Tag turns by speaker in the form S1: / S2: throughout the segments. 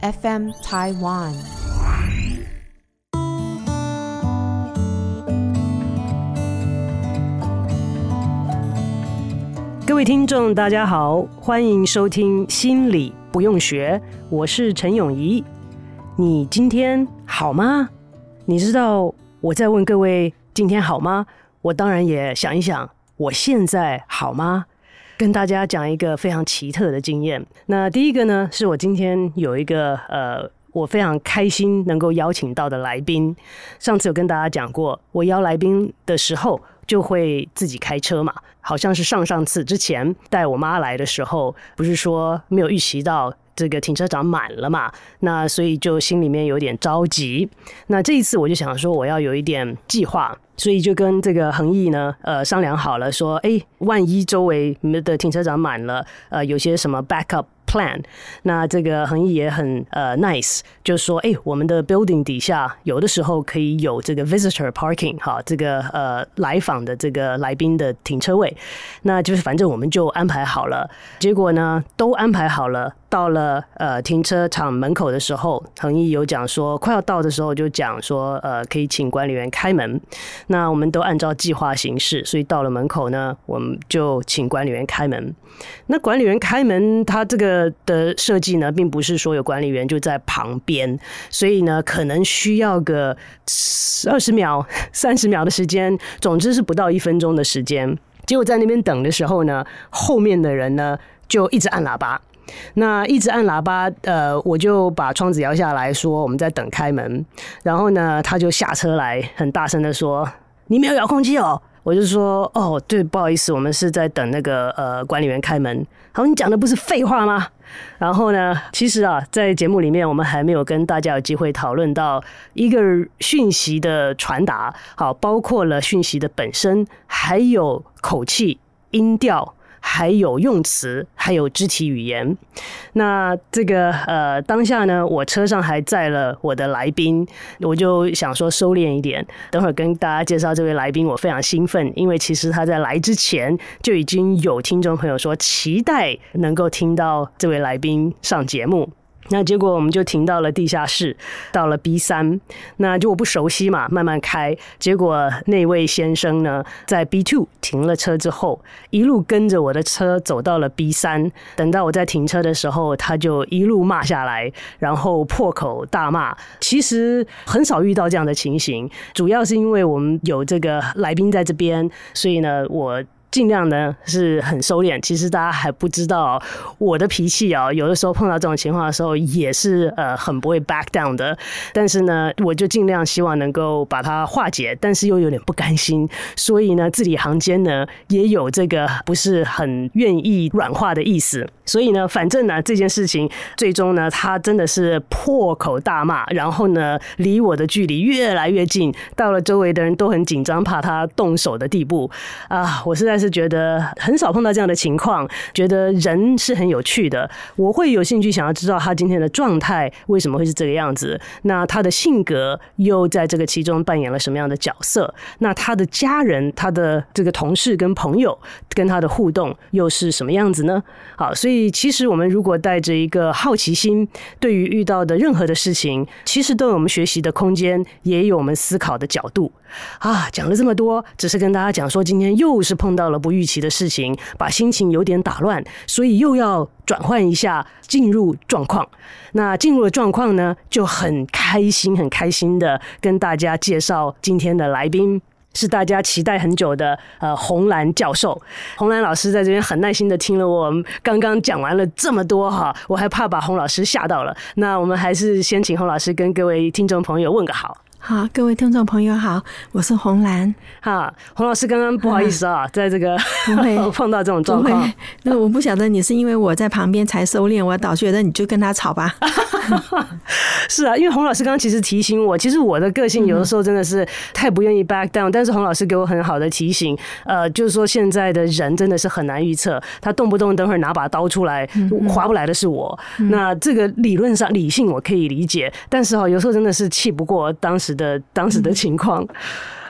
S1: FM Taiwan，
S2: 各位听众，大家好，欢迎收听《心理不用学》，我是陈永仪。你今天好吗？你知道我在问各位今天好吗？我当然也想一想，我现在好吗？跟大家讲一个非常奇特的经验。那第一个呢，是我今天有一个呃，我非常开心能够邀请到的来宾。上次有跟大家讲过，我邀来宾的时候就会自己开车嘛，好像是上上次之前带我妈来的时候，不是说没有预习到这个停车场满了嘛？那所以就心里面有点着急。那这一次我就想说，我要有一点计划。所以就跟这个恒毅呢，呃，商量好了，说，哎，万一周围的停车场满了，呃，有些什么 backup plan，那这个恒毅也很呃 nice，就是说，哎，我们的 building 底下有的时候可以有这个 visitor parking，哈，这个呃来访的这个来宾的停车位，那就是反正我们就安排好了。结果呢，都安排好了，到了呃停车场门口的时候，恒毅有讲说，快要到的时候就讲说，呃，可以请管理员开门。那我们都按照计划行事，所以到了门口呢，我们就请管理员开门。那管理员开门，他这个的设计呢，并不是说有管理员就在旁边，所以呢，可能需要个二十秒、三十秒的时间，总之是不到一分钟的时间。结果在那边等的时候呢，后面的人呢就一直按喇叭。那一直按喇叭，呃，我就把窗子摇下来说我们在等开门，然后呢，他就下车来，很大声的说：“你没有遥控器哦。”我就说：“哦，对，不好意思，我们是在等那个呃管理员开门。”好，你讲的不是废话吗？然后呢，其实啊，在节目里面我们还没有跟大家有机会讨论到一个讯息的传达，好，包括了讯息的本身，还有口气、音调。还有用词，还有肢体语言。那这个呃，当下呢，我车上还载了我的来宾，我就想说收敛一点，等会儿跟大家介绍这位来宾，我非常兴奋，因为其实他在来之前就已经有听众朋友说期待能够听到这位来宾上节目。那结果我们就停到了地下室，到了 B 三，那就我不熟悉嘛，慢慢开。结果那位先生呢，在 B two 停了车之后，一路跟着我的车走到了 B 三。等到我在停车的时候，他就一路骂下来，然后破口大骂。其实很少遇到这样的情形，主要是因为我们有这个来宾在这边，所以呢，我。尽量呢是很收敛，其实大家还不知道我的脾气啊，有的时候碰到这种情况的时候也是呃很不会 back down 的。但是呢，我就尽量希望能够把它化解，但是又有点不甘心，所以呢字里行间呢也有这个不是很愿意软化的意思。所以呢，反正呢这件事情最终呢他真的是破口大骂，然后呢离我的距离越来越近，到了周围的人都很紧张，怕他动手的地步啊，我是在。是觉得很少碰到这样的情况，觉得人是很有趣的。我会有兴趣想要知道他今天的状态为什么会是这个样子，那他的性格又在这个其中扮演了什么样的角色？那他的家人、他的这个同事跟朋友跟他的互动又是什么样子呢？好，所以其实我们如果带着一个好奇心，对于遇到的任何的事情，其实都有我们学习的空间，也有我们思考的角度。啊，讲了这么多，只是跟大家讲说，今天又是碰到了不预期的事情，把心情有点打乱，所以又要转换一下，进入状况。那进入了状况呢，就很开心，很开心的跟大家介绍今天的来宾，是大家期待很久的呃红兰教授。红兰老师在这边很耐心的听了我们刚刚讲完了这么多哈，我还怕把洪老师吓到了。那我们还是先请洪老师跟各位听众朋友问个好。
S3: 好，各位听众朋友好，我是红兰。
S2: 哈，洪老师刚刚不好意思啊，嗯、在这个
S3: 不会
S2: 碰到这种状况。
S3: 那我不晓得你是因为我在旁边才收敛，我倒觉得你就跟他吵吧。
S2: 是啊，因为洪老师刚刚其实提醒我，其实我的个性有的时候真的是太不愿意 back down，、嗯、但是洪老师给我很好的提醒，呃，就是说现在的人真的是很难预测，他动不动等会儿拿把刀出来，划不来的是我。嗯、那这个理论上理性我可以理解，但是哈，有时候真的是气不过当时的当时的情况。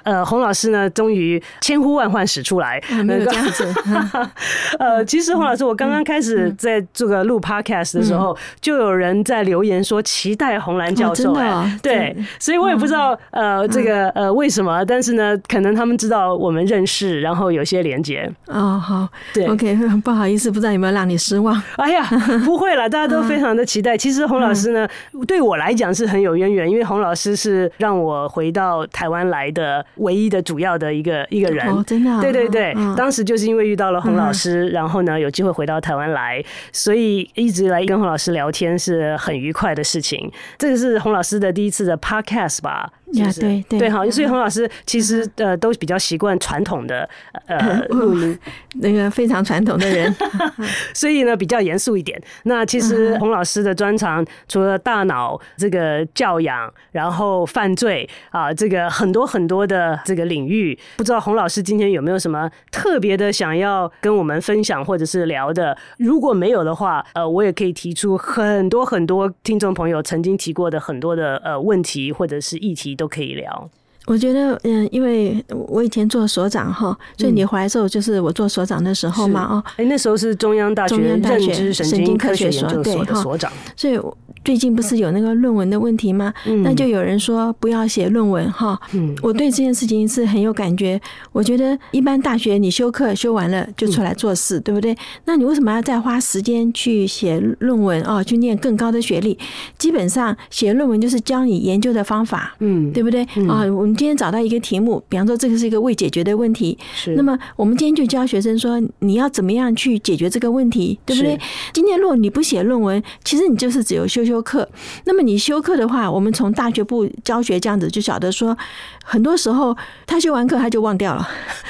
S2: 呃，洪老师呢，终于千呼万唤始出来，
S3: 没有这样子。
S2: 呃，其实洪老师，我刚刚开始在这个录 podcast 的时候，就有人在留言说期待洪兰教授。哎，对，所以我也不知道呃这个呃为什么，但是呢，可能他们知道我们认识，然后有些连接。
S3: 哦，好，
S2: 对
S3: ，OK，不好意思，不知道有没有让你失望？
S2: 哎呀，不会了，大家都非常的期待。其实洪老师呢，对我来讲是很有渊源，因为洪老师是让我回到台湾来的。唯一的主要的一个一个人，
S3: 哦，真的，啊，
S2: 对对对，嗯，当时就是因为遇到了洪老师，嗯，然后呢有机会回到台湾来，所以一直来跟洪老师聊天是很愉快的事情。这个是洪老师的第一次的 podcast 吧？
S3: 呀，对对
S2: 对，好，所以洪老师其实呃都比较习惯传统的呃录音，
S3: 那个非常传统的人，
S2: 所以呢比较严肃一点。那其实洪老师的专长除了大脑这个教养，然后犯罪啊，这个很多很多的这个领域，不知道洪老师今天有没有什么特别的想要跟我们分享或者是聊的？如果没有的话，呃，我也可以提出很多很多听众朋友曾经提过的很多的呃问题或者是议题。都可以聊。
S3: 我觉得，嗯，因为我以前做所长哈，所以你回来的时候就是我做所长的时候嘛，哦，
S2: 哎，那时候是中央大学认知神经科学所的所长，
S3: 所以。最近不是有那个论文的问题吗？嗯、那就有人说不要写论文哈。嗯、我对这件事情是很有感觉。我觉得一般大学你修课修完了就出来做事，嗯、对不对？那你为什么要再花时间去写论文哦？去念更高的学历？基本上写论文就是教你研究的方法，嗯，对不对？啊、我们今天找到一个题目，比方说这个是一个未解决的问题，是。那么我们今天就教学生说你要怎么样去解决这个问题，对不对？今天如果你不写论文，其实你就是只有修修课，那么你修课的话，我们从大学部教学这样子就晓得说，很多时候他修完课他就忘掉了，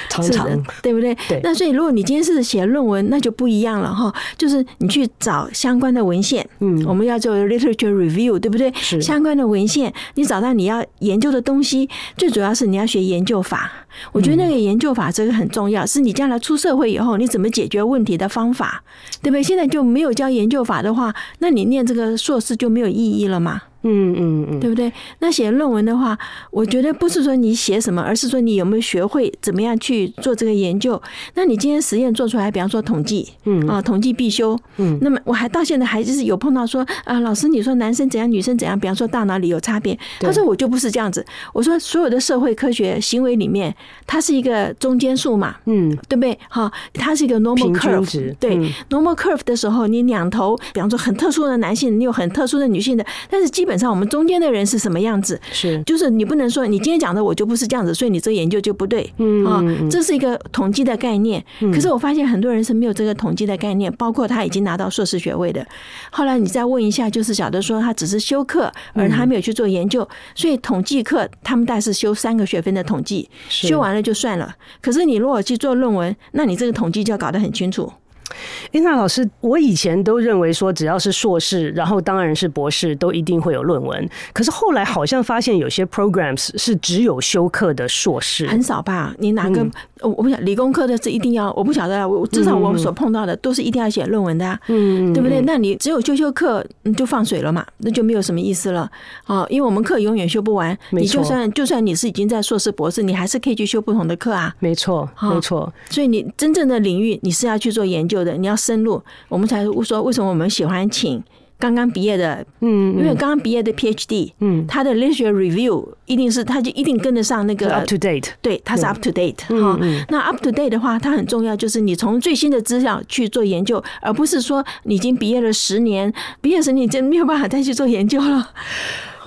S2: 常常
S3: 对不对？
S2: 对。
S3: 那所以如果你今天是写论文，那就不一样了哈，就是你去找相关的文献，嗯，我们要做 literature review，对不对？是。相关的文献，你找到你要研究的东西，最主要是你要学研究法。我觉得那个研究法这个很重要，是你将来出社会以后你怎么解决问题的方法，对不对？现在就没有教研究法的话，那你念这个硕士就没有意义了嘛。嗯嗯嗯，对不对？那写论文的话，我觉得不是说你写什么，而是说你有没有学会怎么样去做这个研究。那你今天实验做出来，比方说统计，嗯啊，统计必修，嗯。那么我还到现在还就是有碰到说啊，老师你说男生怎样，女生怎样，比方说大脑里有差别。他说我就不是这样子。我说所有的社会科学行为里面，它是一个中间数嘛，嗯，对不对？哈，它是一个 normal curve，对，normal curve 的时候，你两头，比方说很特殊的男性，你有很特殊的女性的，但是基本。基本上我们中间的人是什么样子？是，就是你不能说你今天讲的我就不是这样子，所以你这个研究就不对。嗯啊，这是一个统计的概念。可是我发现很多人是没有这个统计的概念，包括他已经拿到硕士学位的。后来你再问一下，就是晓得说他只是修课，而他没有去做研究。所以统计课他们大概是修三个学分的统计，修完了就算了。可是你如果去做论文，那你这个统计就要搞得很清楚。
S2: 哎，那老师，我以前都认为说，只要是硕士，然后当然是博士，都一定会有论文。可是后来好像发现，有些 programs 是只有修课的硕士，
S3: 很少吧？你哪个？嗯、我不想理工科的是一定要，我不晓得。我至少我们所碰到的都是一定要写论文的，啊，嗯，对不对？那你只有修修课，你就放水了嘛？那就没有什么意思了。哦，因为我们课永远修不完。你就算就算你是已经在硕士博士，你还是可以去修不同的课啊。
S2: 没错，没错。
S3: 所以你真正的领域，你是要去做研究的。你要深入，我们才说为什么我们喜欢请刚刚毕业的，嗯，因为刚刚毕业的 PhD，嗯，他的 literature review 一定是他就一定跟得上那个
S2: up to date，
S3: 对，他是 up to date 哈。那 up to date 的话，它很重要，就是你从最新的资料去做研究，而不是说你已经毕业了十年，毕业时你真没有办法再去做研究了。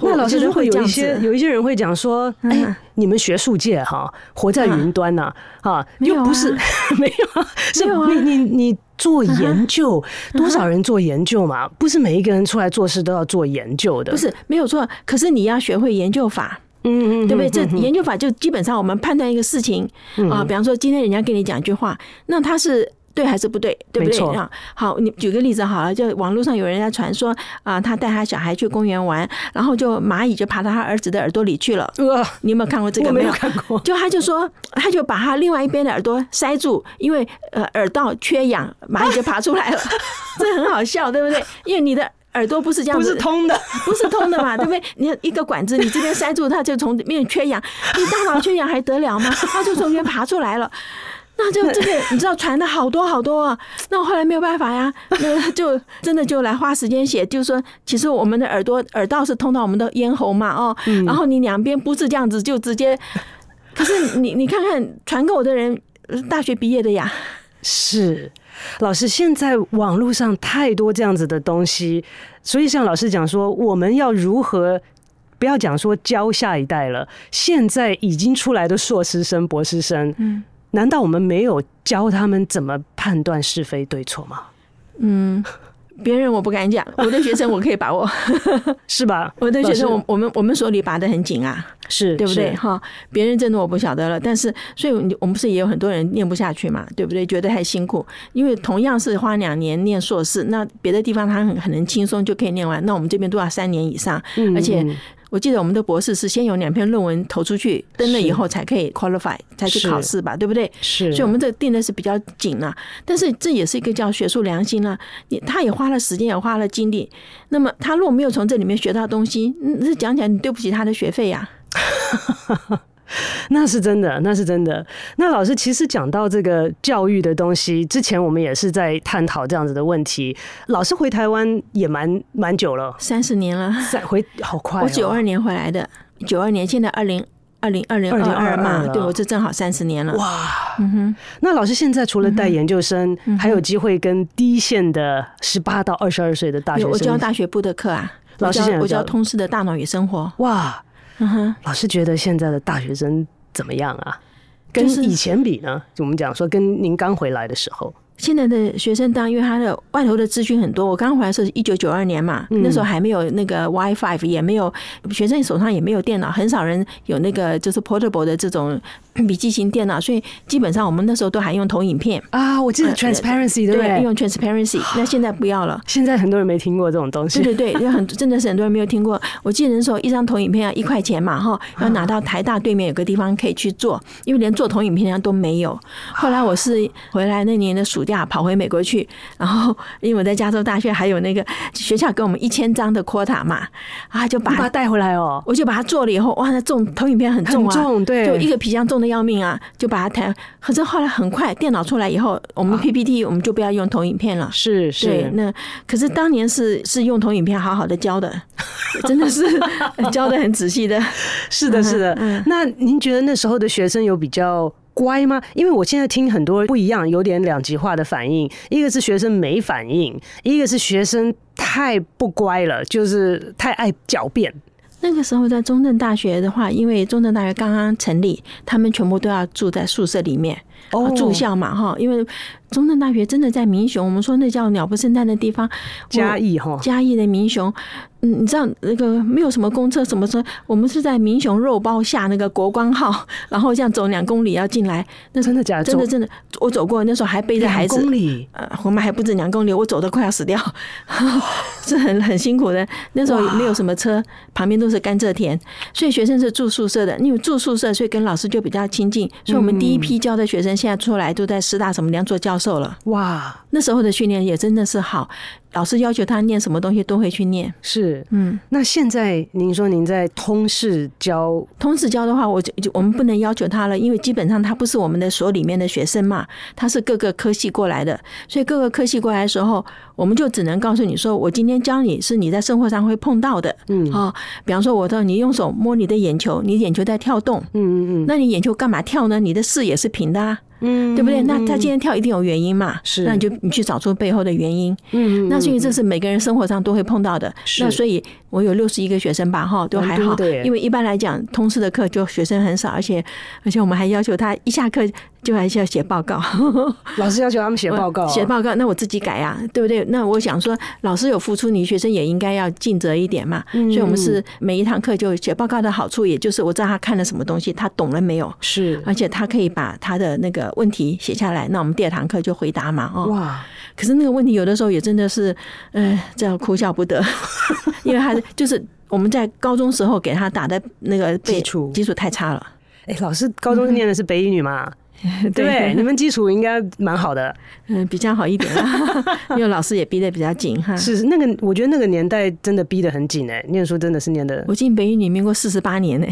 S2: 那老师如果有一些有一些人会讲说，哎，你们学术界哈，活在云端呐，哈，又不是没有，是你你你做研究，多少人做研究嘛？不是每一个人出来做事都要做研究的，
S3: 不是没有错。可是你要学会研究法。
S2: 嗯嗯，
S3: 对不对？这研究法就基本上我们判断一个事情啊，比方说今天人家跟你讲一句话，那他是。对还是不对？对不对？啊，好，你举个例子好了，就网络上有人在传说啊，他带他小孩去公园玩，然后就蚂蚁就爬到他儿子的耳朵里去了。你有没有看过这个？
S2: 没有看过。
S3: 就他就说，他就把他另外一边的耳朵塞住，因为呃耳道缺氧，蚂蚁就爬出来了。这很好笑，对不对？因为你的耳朵不是这样子，
S2: 不是通的，
S3: 不是通的嘛，对不对？你一个管子，你这边塞住，它就从里面缺氧，你大脑缺氧还得了吗？它就从里面爬出来了。那就这个，你知道传的好多好多啊。那我后来没有办法呀，那就真的就来花时间写，就是说，其实我们的耳朵耳道是通到我们的咽喉嘛，哦，然后你两边不是这样子，就直接。可是你你看看传给我的人，大学毕业的呀。
S2: 是，老师，现在网络上太多这样子的东西，所以像老师讲说，我们要如何不要讲说教下一代了，现在已经出来的硕士生、博士生，嗯。难道我们没有教他们怎么判断是非对错吗？
S3: 嗯，别人我不敢讲，我的学生我可以把握，
S2: 是吧？
S3: 我的学生，我我们我们手里把得很紧啊，
S2: 是
S3: 对不对？哈，别人真的我不晓得了。但是，所以我们不是也有很多人念不下去嘛，对不对？觉得太辛苦，因为同样是花两年念硕士，那别的地方他很很能轻松就可以念完，那我们这边都要三年以上，而且。我记得我们的博士是先有两篇论文投出去登了以后才可以 qualify 才去考试吧，对不对？
S2: 是，
S3: 所以我们这定的是比较紧了。但是这也是一个叫学术良心了。你他也花了时间，也花了精力。那么他如果没有从这里面学到东西，那讲起来你对不起他的学费呀。
S2: 那是真的，那是真的。那老师其实讲到这个教育的东西，之前我们也是在探讨这样子的问题。老师回台湾也蛮蛮久了，
S3: 三十年了，
S2: 再回好快哦。
S3: 我九二年回来的，九二年，现在二零二零二零二二嘛，对，我这正好三十年了。
S2: 哇，嗯哼。那老师现在除了带研究生，还有机会跟第一线的十八到二十二岁的大学生，
S3: 我教大学部的课啊。老师，我教通识的大脑与生活。
S2: 哇。嗯哼，老师觉得现在的大学生怎么样啊？跟以前比呢？就我们讲说，跟您刚回来的时候。
S3: 现在的学生当然因为他的外头的资讯很多。我刚回来的时候是一九九二年嘛，那时候还没有那个 WiFi，也没有学生手上也没有电脑，很少人有那个就是 portable 的这种 笔记型电脑，所以基本上我们那时候都还用投影片
S2: 啊。我记得 transparency 对不对？
S3: 用 transparency，那现在不要了。
S2: 现在很多人没听过这种东西。
S3: 对对对，很 真的是很多人没有听过。我记得那时候一张投影片要一块钱嘛，哈，要拿到台大对面有个地方可以去做，因为连做投影片都没有。后来我是回来那年的暑假。跑回美国去，然后因为我在加州大学还有那个学校给我们一千张的 quota 嘛，啊，就把它带回来哦。我就把它做了以后，哇，那重投影片很重啊，
S2: 重，对，
S3: 就一个皮箱重的要命啊，就把它弹。可是后来很快电脑出来以后，我们 PPT 我们就不要用投影片了。
S2: 是是，
S3: 对，那可是当年是是用投影片好好的教的，真的是教的很仔细的。
S2: 是的，是的。那您觉得那时候的学生有比较乖吗？因为我现在听很多不一样，有点两极化的反应。一个是学生没反应，一个是学生太不乖了，就是太爱狡辩。
S3: 那个时候在中正大学的话，因为中正大学刚刚成立，他们全部都要住在宿舍里面，哦，住校嘛，哈，因为。中正大学真的在民雄，我们说那叫鸟不生蛋的地方，
S2: 嘉义哈，
S3: 嘉义的民雄，嗯，你知道那个没有什么公车什么车，我们是在民雄肉包下那个国光号，然后这样走两公里要进来，那
S2: 真的假的？
S3: 真的真的，我走过那时候还背着孩子，
S2: 公里，
S3: 呃，我们还不止两公里，我走的快要死掉，是很很辛苦的。那时候没有什么车，旁边都是甘蔗田，所以学生是住宿舍的，因为住宿舍，所以跟老师就比较亲近，所以我们第一批教的学生现在出来都在师大什么两所教。授了
S2: 哇，
S3: 那时候的训练也真的是好，老师要求他念什么东西都会去念。
S2: 是，嗯，那现在您说您在通识教，
S3: 通识教的话，我就就我们不能要求他了，因为基本上他不是我们的所里面的学生嘛，他是各个科系过来的，所以各个科系过来的时候，我们就只能告诉你说，我今天教你是你在生活上会碰到的，嗯。啊，比方说我说你用手摸你的眼球，你眼球在跳动，嗯嗯嗯，那你眼球干嘛跳呢？你的视野是平的啊。嗯，对不对？那他今天跳一定有原因嘛？是，那你就你去找出背后的原因。嗯，那所以这是每个人生活上都会碰到的。是，那所以我有六十一个学生吧，哈，都还好。对，因为一般来讲，通识的课就学生很少，而且而且我们还要求他一下课就还是要写报告。
S2: 老师要求他们写报告，
S3: 写报告，那我自己改啊，对不对？那我想说，老师有付出，你学生也应该要尽责一点嘛。所以我们是每一堂课就写报告的好处，也就是我知道他看了什么东西，他懂了没有？
S2: 是，
S3: 而且他可以把他的那个问题写下来，那我们第二堂课就回答嘛。哦，
S2: 哇！
S3: 可是那个问题有的时候也真的是，呃，这样哭笑不得，因为他就是我们在高中时候给他打的那个
S2: 基础
S3: 基础太差了。
S2: 哎，老师高中念的是北语女嘛？对，对，你们基础应该蛮好的，
S3: 嗯，比较好一点啦，因为老师也逼得比较紧哈。
S2: 是那个，我觉得那个年代真的逼得很紧哎，念书真的是念的。
S3: 我进北语里面过四十八年呢，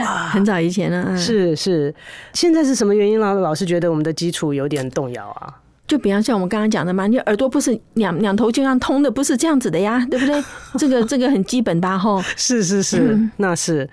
S3: 哇，很早以前了。
S2: 是是，现在是什么原因让老师觉得我们的基础有点动摇啊？
S3: 就比方像我们刚刚讲的嘛，你耳朵不是两两头就像通的，不是这样子的呀，对不对？这个这个很基本吧，吼。
S2: 是是是，嗯、那是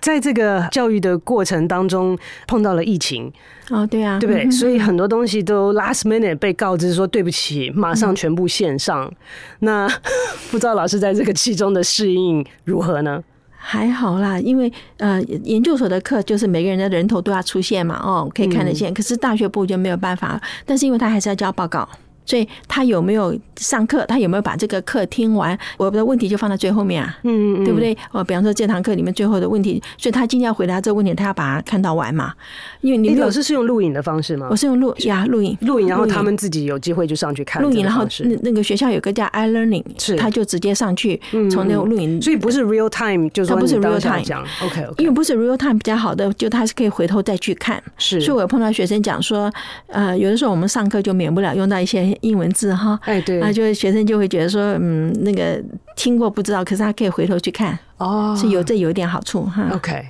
S2: 在这个教育的过程当中碰到了疫情
S3: 哦，对啊，
S2: 对不对？所以很多东西都 last minute 被告知说对不起，马上全部线上。嗯、那 不知道老师在这个其中的适应如何呢？
S3: 还好啦，因为呃，研究所的课就是每个人的人头都要出现嘛，哦，可以看得见。可是大学部就没有办法，但是因为他还是要交报告。所以他有没有上课？他有没有把这个课听完？我的问题就放在最后面啊，嗯，嗯对不对？哦，比方说这堂课里面最后的问题，所以他今天要回答这个问题，他要把它看到完嘛。因为你
S2: 老师是用录影的方式吗？
S3: 我是用录呀，录影，
S2: 录影，然后他们自己有机会就上去看录影，
S3: 然后那那个学校有个叫 iLearning，是他就直接上去从那个录影，
S2: 所以不是 real time，就是他不是 real time 讲，OK，
S3: 因为不是 real time 比较好的，就他是可以回头再去看。
S2: 是，
S3: 所以我有碰到学生讲说，呃，有的时候我们上课就免不了用到一些英文字哈。
S2: 哎，对，
S3: 那就是学生就会觉得说，嗯，那个听过不知道，可是他可以回头去看，哦，是有这有一点好处哈。
S2: OK。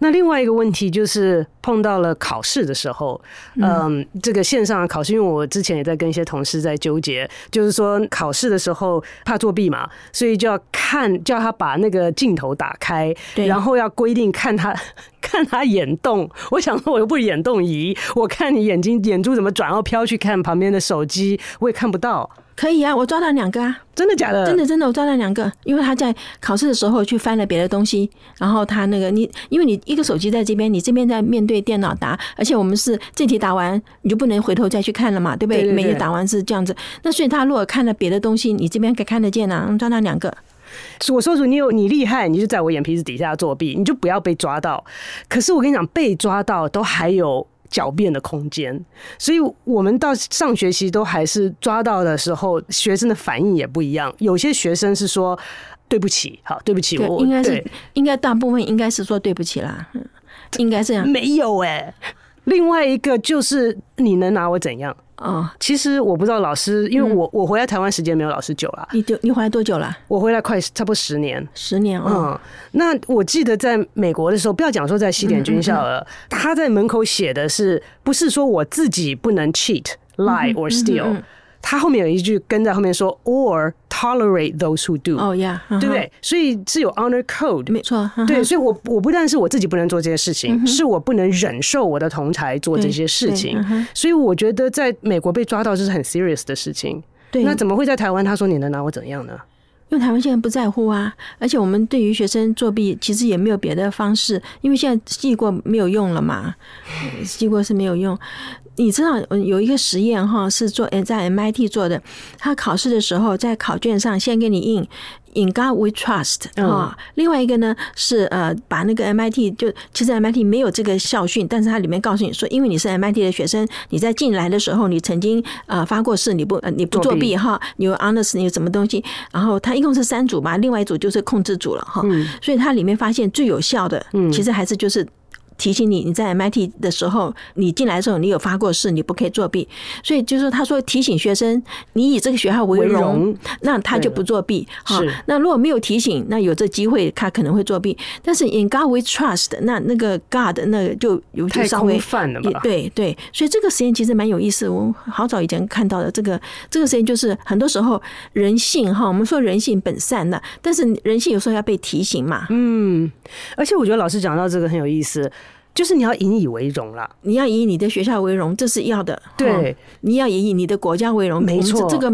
S2: 那另外一个问题就是碰到了考试的时候，嗯，这个线上考试，因为我之前也在跟一些同事在纠结，就是说考试的时候怕作弊嘛，所以就要看叫他把那个镜头打开，对，然后要规定看他看他眼动。我想说，我又不是眼动仪，我看你眼睛眼珠怎么转，然后飘去看旁边的手机，我也看不到。
S3: 可以啊，我抓到两个啊，
S2: 真的假的？
S3: 真的真的，我抓到两个，因为他在考试的时候去翻了别的东西，然后他那个你，因为你一个手机在这边，你这边在面对电脑答，而且我们是这题答完你就不能回头再去看了嘛，对不对？对对对，每题答完是这样子，那所以他如果看了别的东西，你这边可以看得见啊，抓到两个。
S2: 我说说你有你厉害，你就在我眼皮子底下作弊，你就不要被抓到。可是我跟你讲，被抓到都还有。狡辩的空间，所以我们到上学期都还是抓到的时候，学生的反应也不一样。有些学生是说对不起，好，对不起，我
S3: 应该是应该大部分应该是说对不起啦，应该这样。
S2: 没有哎、欸，另外一个就是你能拿我怎样？
S3: 哦，
S2: 其实我不知道老师，因为我我回来台湾时间没有老师久了。
S3: 你就你回来多久了？
S2: 我回来快差不多十年。
S3: 十年哦。
S2: 嗯，那我记得在美国的时候，不要讲说在西点军校了，他在门口写的是，不是说我自己不能 cheat、lie or steal。他后面有一句跟在后面说，or tolerate those who do。
S3: 哦呀，
S2: 对不对？所以是有 honor code，
S3: 没错。
S2: 对，所以我我不但是我自己不能做这些事情，是我不能忍受我的同台做这些事情。所以我觉得在美国被抓到这是很 serious 的事情。对，那怎么会在台湾？他说你能拿我怎样呢？
S3: 因为台湾现在不在乎啊，而且我们对于学生作弊其实也没有别的方式，因为现在记过没有用了嘛，记过是没有用。你知道有一个实验哈，是做在 MIT 做的。他考试的时候，在考卷上先给你印 “In God We Trust” 啊。另外一个呢是呃，把那个 MIT 就其实 MIT 没有这个校训，但是它里面告诉你说，因为你是 MIT 的学生，你在进来的时候你曾经呃发过誓，你不你不作弊哈，你有 honest，你有什么东西。然后它一共是三组吧，另外一组就是控制组了哈。所以它里面发现最有效的，其实还是就是。提醒你，你在 MIT 的时候，你进来的时候，你有发过誓，你不可以作弊。所以就是他说提醒学生，你以这个学校为荣，那他就不作弊。好，那如果没有提醒，那有这机会他可能会作弊。但是 In God We Trust，那那个 God 那个就有些稍微
S2: 泛了吧？
S3: 对对，所以这个实验其实蛮有意思。我好早以前看到的这个这个实验，就是很多时候人性哈，我们说人性本善的，但是人性有时候要被提醒嘛。
S2: 嗯，而且我觉得老师讲到这个很有意思。就是你要引以为荣啦，
S3: 你要以你的学校为荣，这是要的。
S2: 对，
S3: 你要以你的国家为荣，
S2: 没错。
S3: 这个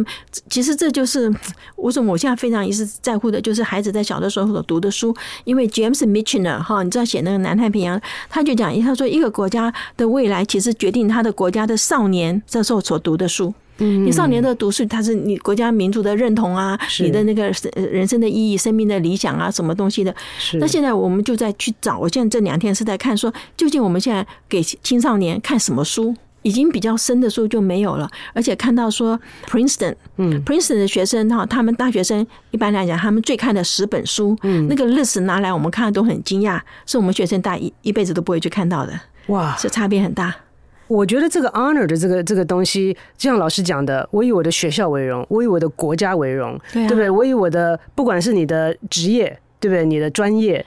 S3: 其实这就是为什么我现在非常一直在乎的，就是孩子在小的时候所读的书。因为 James Michener 哈，你知道写那个南太平洋，他就讲，他说一个国家的未来其实决定他的国家的少年这时候所读的书。你少年的读书，它是你国家民族的认同啊，你的那个人生的意义、生命的理想啊，什么东西的。那现在我们就在去找，我现在这两天是在看，说究竟我们现在给青少年看什么书？已经比较深的书就没有了，而且看到说 Princeton，嗯，Princeton 的学生哈，他们大学生一般来讲，他们最看的十本书，嗯，那个 list 拿来我们看都很惊讶，是我们学生大一一辈子都不会去看到的。哇，这差别很大。
S2: 我觉得这个 honor 的这个这个东西，就像老师讲的，我以我的学校为荣，我以我的国家为荣，对，不对？我以我的不管是你的职业，对不对？你的专业，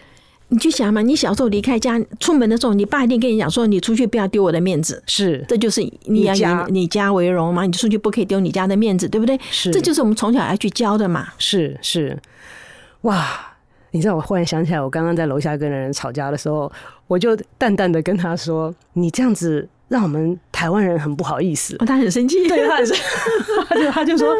S3: 你去想嘛，你小时候离开家出门的时候，你爸一定跟你讲说，你出去不要丢我的面子，是，这就是你要以你家为荣嘛，你出去不可以丢你家的面子，对不对？是，这就是我们从小要去教的嘛。
S2: 是是，哇，你知道我忽然想起来，我刚刚在楼下跟人吵架的时候，我就淡淡的跟他说，你这样子。让我们台湾人很不好意思，
S3: 哦，他很生气，
S2: 对，他很生气，他就他就说，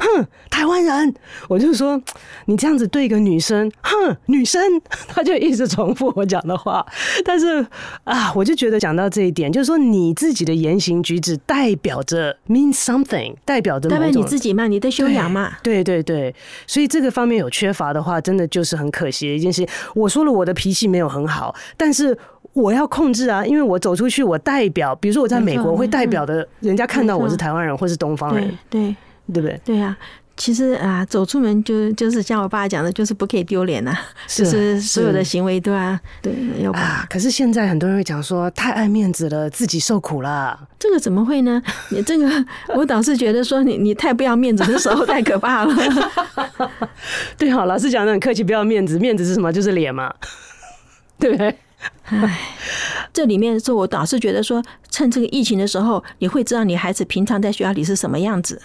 S2: 哼，台湾人，我就说你这样子对一个女生，哼，女生，他就一直重复我讲的话，但是啊，我就觉得讲到这一点，就是说你自己的言行举止代表着 mean something，代表着代表
S3: 你自己嘛，你的修养嘛，
S2: 对对对，所以这个方面有缺乏的话，真的就是很可惜的一件事。我说了，我的脾气没有很好，但是。我要控制啊，因为我走出去，我代表，比如说我在美国，会代表的人家看到我是台湾人或是东方人，
S3: 对
S2: 对不对？
S3: 对啊，其实啊，走出门就就是像我爸讲的，就是不可以丢脸呐，就是所有的行为都要对要啊。
S2: 可是现在很多人会讲说，太爱面子了，自己受苦了。
S3: 这个怎么会呢？你 这个我倒是觉得说你你太不要面子的时候 太可怕了。
S2: 对，好，老师讲的很客气，不要面子，面子是什么？就是脸嘛，对不对？
S3: 唉，这里面说我倒是觉得说，趁这个疫情的时候，你会知道你孩子平常在学校里是什么样子。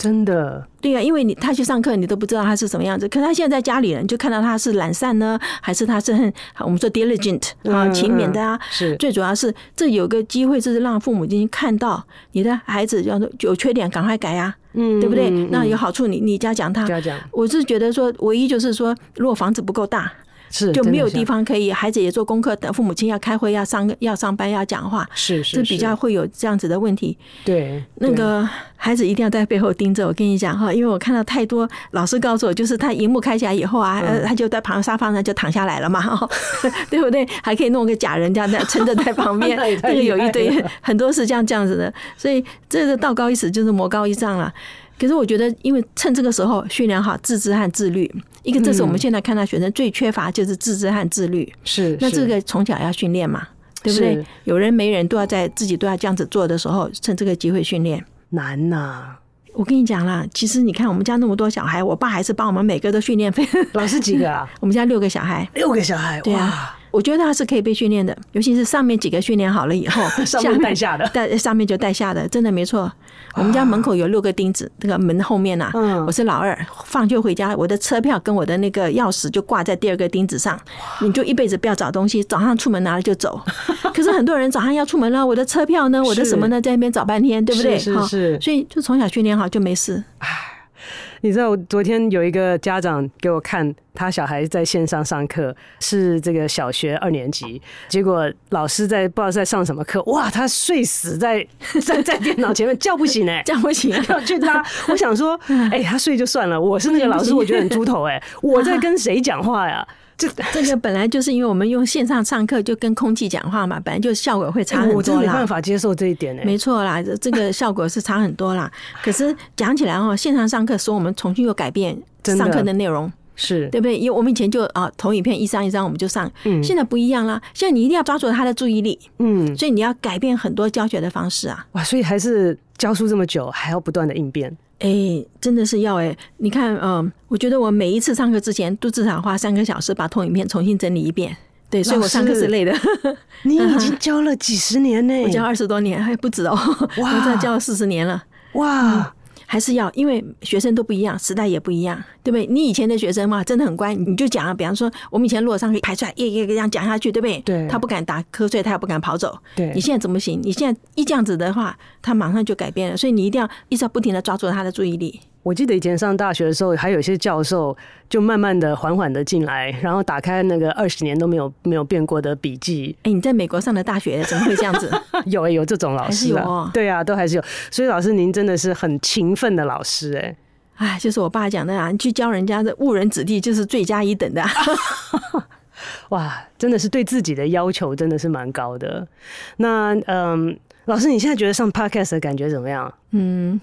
S2: 真的，
S3: 对啊，因为你他去上课，你都不知道他是什么样子。可他现在在家里人，就看到他是懒散呢，还是他是很我们说 diligent 啊，勤勉的啊？是，最主要是这有个机会，就是让父母亲看到你的孩子要有缺点，赶快改呀，嗯，对不对？那有好处，你你嘉奖他。嘉奖。我是觉得说，唯一就是说，如果房子不够大。是就没有地方可以，孩子也做功课，等父母亲要开会、要上要上班、要讲话，是是，是比较会有这样子的问题。对，那个孩子一定要在背后盯着。我跟你讲哈，因为我看到太多老师告诉我，就是他荧幕开起来以后啊，嗯、他就在旁沙发上就躺下来了嘛，对不对？还可以弄个假人这样撑着在旁边，那个有一堆很多是这样这样子的，所以这个道高一尺就是魔高一丈了。可是我觉得，因为趁这个时候训练好自制和自律，一个这是我们现在看到学生最缺乏，就是自制和自律。是，那这个从小要训练嘛，对不对？有人没人都要在自己都要这样子做的时候，趁这个机会训练。难呐！我跟你讲啦，其实你看我们家那么多小孩，我爸还是帮我们每个都训练费。老师几个啊？我们家六个小孩，六个小孩，对啊。我觉得他是可以被训练的，尤其是上面几个训练好了以后，上面带下的，带上面就带下的，真的没错。我们家门口有六个钉子，那个门后面呐，我是老二，放学回家，我的车票跟我的那个钥匙就挂在第二个钉子上。你就一辈子不要找东西，早上出门拿了就走。可是很多人早上要出门了，我的车票呢，我的什么呢，在那边找半天，对不对？是是。所以就从小训练好就没事。你知道，我昨天有一个家长给我看他小孩在线上上课，是这个小学二年级，结果老师在不知道在上什么课，哇，他睡死在 在在电脑前面，叫不醒哎，叫不醒，要去拉。我想说，哎，他睡就算了，我是那个老师，我觉得很猪头哎，我在跟谁讲话呀？这 这个本来就是因为我们用线上上课，就跟空气讲话嘛，本来就效果会差很多啦。我真没办法接受这一点呢。没错啦，这个效果是差很多啦。可是讲起来哦，线上上课说我们重新又改变上课的内容，是对不对？因为我们以前就啊投影片一张一张我们就上，嗯，现在不一样啦。现在你一定要抓住他的注意力，嗯，所以你要改变很多教学的方式啊。哇，所以还是教书这么久，还要不断的应变。哎、欸，真的是要哎、欸！你看，嗯，我觉得我每一次上课之前都至少花三个小时把投影片重新整理一遍。对，所以我上课是累的。你已经 教了几十年呢？我教二十多年，还不止哦。哇，我这教了四十年了。哇！还是要，因为学生都不一样，时代也不一样，对不对？你以前的学生嘛，真的很乖，你就讲啊，比方说我们以前如果上课排出来，一个一个这样讲下去，对不对？
S2: 对，
S3: 他不敢打瞌睡，他也不敢跑走。
S2: 对，
S3: 你现在怎么行？你现在一这样子的话，他马上就改变了，所以你一定要一直要不停的抓住他的注意力。
S2: 我记得以前上大学的时候，还有一些教授就慢慢的、缓缓的进来，然后打开那个二十年都没有没有变过的笔记。
S3: 哎，你在美国上的大学怎么会这样子？
S2: 有哎，有这种老师啊，哦、对啊，都还是有。所以老师您真的是很勤奋的老师哎。
S3: 哎，就是我爸讲的啊，你去教人家的误人子弟就是罪加一等的。
S2: 哇，真的是对自己的要求真的是蛮高的。那嗯，老师你现在觉得上 Podcast 的感觉怎么样？嗯。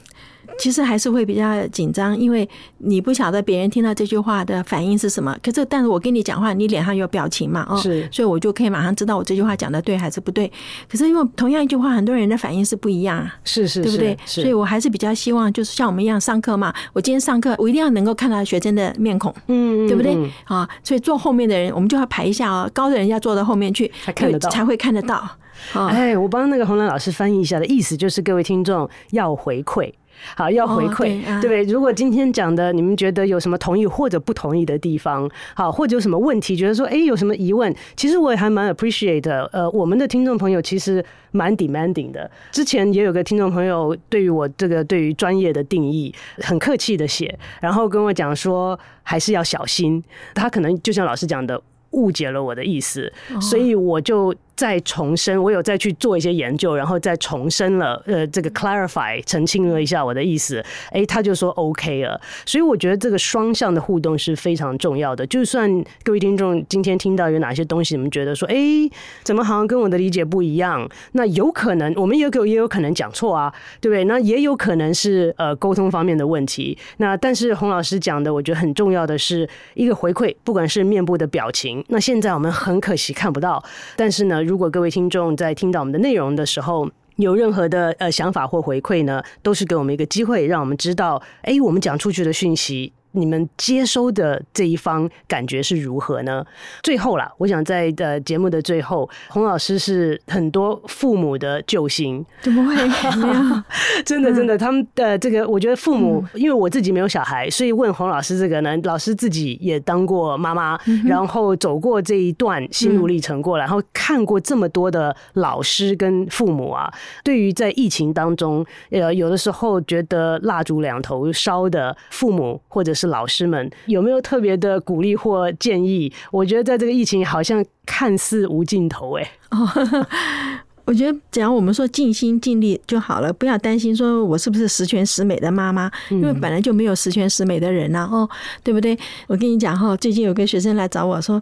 S3: 其实还是会比较紧张，因为你不晓得别人听到这句话的反应是什么。可是，但是我跟你讲话，你脸上有表情嘛？哦，
S2: 是，
S3: 所以我就可以马上知道我这句话讲的对还是不对。可是，因为同样一句话，很多人的反应是不一样啊，
S2: 是是，
S3: 对不对？所以我还是比较希望，就是像我们一样上课嘛。我今天上课，我一定要能够看到学生的面孔，嗯，对不对？啊，所以坐后面的人，我们就要排一下哦，高的人要坐到后面去，
S2: 才看得到，
S3: 才会看得到。
S2: 哎，我帮那个红兰老师翻译一下的意思，就是各位听众要回馈。好，要回馈，哦、对，不对？如果今天讲的你们觉得有什么同意或者不同意的地方，好，或者有什么问题，觉得说，哎，有什么疑问，其实我也还蛮 appreciate 的。呃，我们的听众朋友其实蛮 demanding 的。之前也有个听众朋友对于我这个对于专业的定义很客气的写，然后跟我讲说还是要小心。他可能就像老师讲的，误解了我的意思，哦、所以我就。再重申，我有再去做一些研究，然后再重申了，呃，这个 clarify 澄清了一下我的意思，哎，他就说 OK 了。所以我觉得这个双向的互动是非常重要的。就算各位听众今天听到有哪些东西，你们觉得说，哎，怎么好像跟我的理解不一样？那有可能，我们也有也有可能讲错啊，对不对？那也有可能是呃沟通方面的问题。那但是洪老师讲的，我觉得很重要的是一个回馈，不管是面部的表情。那现在我们很可惜看不到，但是呢。如果各位听众在听到我们的内容的时候，有任何的呃想法或回馈呢，都是给我们一个机会，让我们知道，哎，我们讲出去的讯息。你们接收的这一方感觉是如何呢？最后啦，我想在的节目的最后，洪老师是很多父母的救星。
S3: 怎么会？
S2: 真的 真的，他们的这个，我觉得父母，因为我自己没有小孩，所以问洪老师这个呢，老师自己也当过妈妈，然后走过这一段心路历程过来，然后看过这么多的老师跟父母啊，对于在疫情当中，呃，有的时候觉得蜡烛两头烧的父母或者是老师们有没有特别的鼓励或建议？我觉得在这个疫情好像看似无尽头哎。
S3: 我觉得只要我们说尽心尽力就好了，不要担心说我是不是十全十美的妈妈，因为本来就没有十全十美的人呐，哦，对不对？我跟你讲哈，最近有个学生来找我说，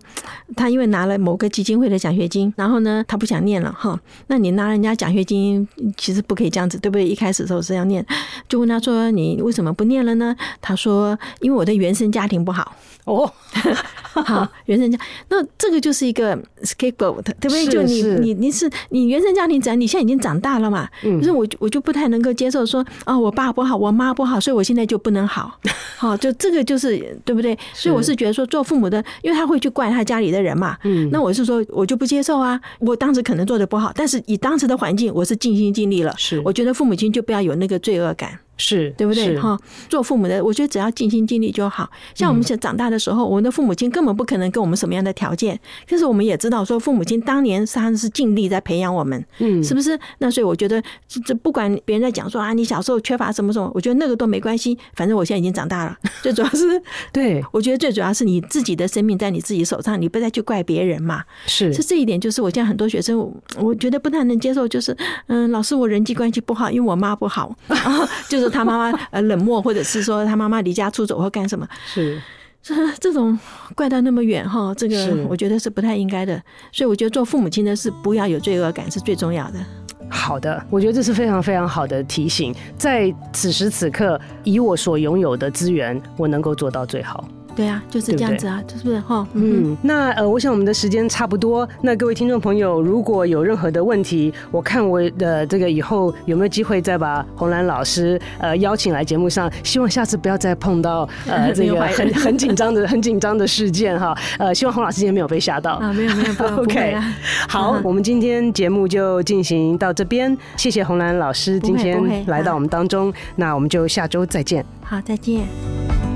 S3: 他因为拿了某个基金会的奖学金，然后呢，他不想念了哈。那你拿人家奖学金，其实不可以这样子，对不对？一开始的时候是要念，就问他说，你为什么不念了呢？他说，因为我的原生家庭不好。哦，好，原生家，那这个就是一个 scapegoat，对不对？就你你你是你原生家庭，怎样？你现在已经长大了嘛？嗯，可是我我就不太能够接受说，啊，我爸不好，我妈不好，所以我现在就不能好，好，就这个就是对不对？所以我是觉得说，做父母的，因为他会去怪他家里的人嘛，嗯，那我是说，我就不接受啊。我当时可能做的不好，但是以当时的环境，我是尽心尽力了。是，我觉得父母亲就不要有那个罪恶感。
S2: 是
S3: 对不对？哈，做父母的，我觉得只要尽心尽力就好。像我们想长大的时候，我们的父母亲根本不可能给我们什么样的条件，但是我们也知道说，父母亲当年他是尽力在培养我们，嗯，是不是？那所以我觉得，这不管别人在讲说啊，你小时候缺乏什么什么，我觉得那个都没关系。反正我现在已经长大了，最主要是
S2: 对，
S3: 我觉得最主要是你自己的生命在你自己手上，你不再去怪别人嘛。
S2: 是，
S3: 是这一点，就是我现在很多学生，我觉得不太能接受，就是嗯，老师我人际关系不好，因为我妈不好，就是他妈妈 呃。冷漠，或者是说他妈妈离家出走或干什么，
S2: 是
S3: 这这种怪到那么远哈，这个我觉得是不太应该的。所以我觉得做父母亲的是不要有罪恶感是最重要的。
S2: 好的，我觉得这是非常非常好的提醒。在此时此刻，以我所拥有的资源，我能够做到最好。
S3: 对啊，就是这样子啊，是不是哈？
S2: 嗯，那呃，我想我们的时间差不多。那各位听众朋友，如果有任何的问题，我看我的这个以后有没有机会再把红兰老师呃邀请来节目上，希望下次不要再碰到呃 这个很很紧张的很紧张的事件哈。呃，希望洪老师今天没有被吓到
S3: 啊，没有没有，
S2: OK。好，我们今天节目就进行到这边，谢谢红兰老师今天来到我们当中，那我们就下周再见。
S3: 好，再见。